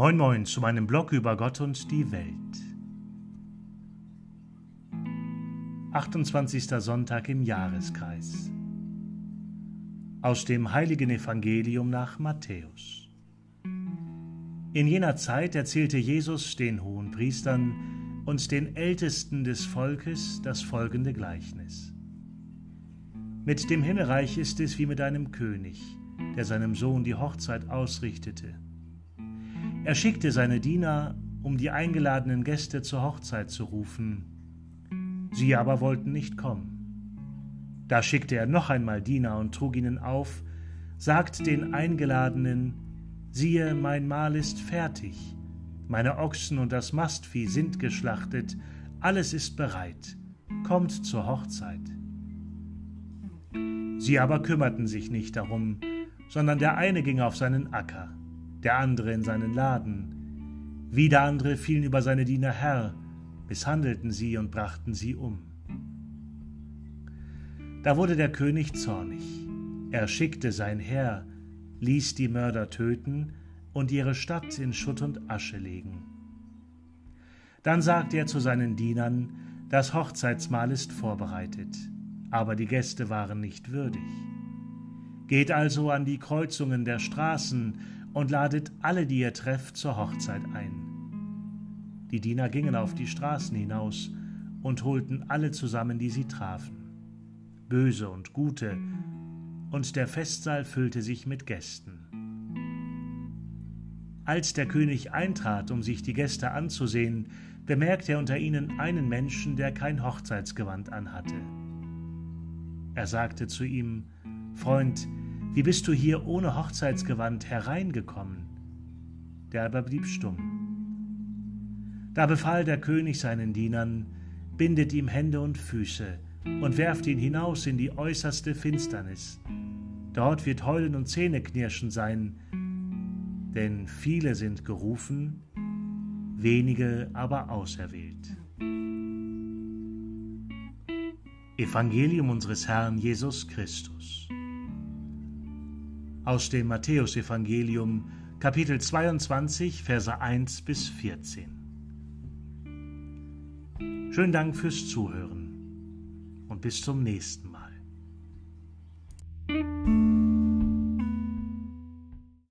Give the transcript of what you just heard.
Moin Moin zu meinem Blog über Gott und die Welt. 28. Sonntag im Jahreskreis. Aus dem heiligen Evangelium nach Matthäus. In jener Zeit erzählte Jesus den hohen Priestern und den Ältesten des Volkes das folgende Gleichnis. Mit dem Himmelreich ist es wie mit einem König, der seinem Sohn die Hochzeit ausrichtete. Er schickte seine Diener, um die eingeladenen Gäste zur Hochzeit zu rufen. Sie aber wollten nicht kommen. Da schickte er noch einmal Diener und trug ihnen auf, sagt den Eingeladenen, siehe, mein Mahl ist fertig, meine Ochsen und das Mastvieh sind geschlachtet, alles ist bereit, kommt zur Hochzeit. Sie aber kümmerten sich nicht darum, sondern der eine ging auf seinen Acker, der andere in seinen Laden. Wieder andere fielen über seine Diener her, misshandelten sie und brachten sie um. Da wurde der König zornig. Er schickte sein Heer, ließ die Mörder töten und ihre Stadt in Schutt und Asche legen. Dann sagte er zu seinen Dienern, das Hochzeitsmahl ist vorbereitet, aber die Gäste waren nicht würdig. Geht also an die Kreuzungen der Straßen und ladet alle, die ihr trefft, zur Hochzeit ein. Die Diener gingen auf die Straßen hinaus und holten alle zusammen, die sie trafen, böse und gute, und der Festsaal füllte sich mit Gästen. Als der König eintrat, um sich die Gäste anzusehen, bemerkte er unter ihnen einen Menschen, der kein Hochzeitsgewand anhatte. Er sagte zu ihm, Freund, wie bist du hier ohne Hochzeitsgewand hereingekommen? Der aber blieb stumm. Da befahl der König seinen Dienern, bindet ihm Hände und Füße und werft ihn hinaus in die äußerste Finsternis. Dort wird Heulen und Zähneknirschen sein, denn viele sind gerufen, wenige aber auserwählt. Evangelium unseres Herrn Jesus Christus aus dem Matthäusevangelium, Kapitel 22, Verse 1 bis 14. Schönen Dank fürs Zuhören und bis zum nächsten Mal.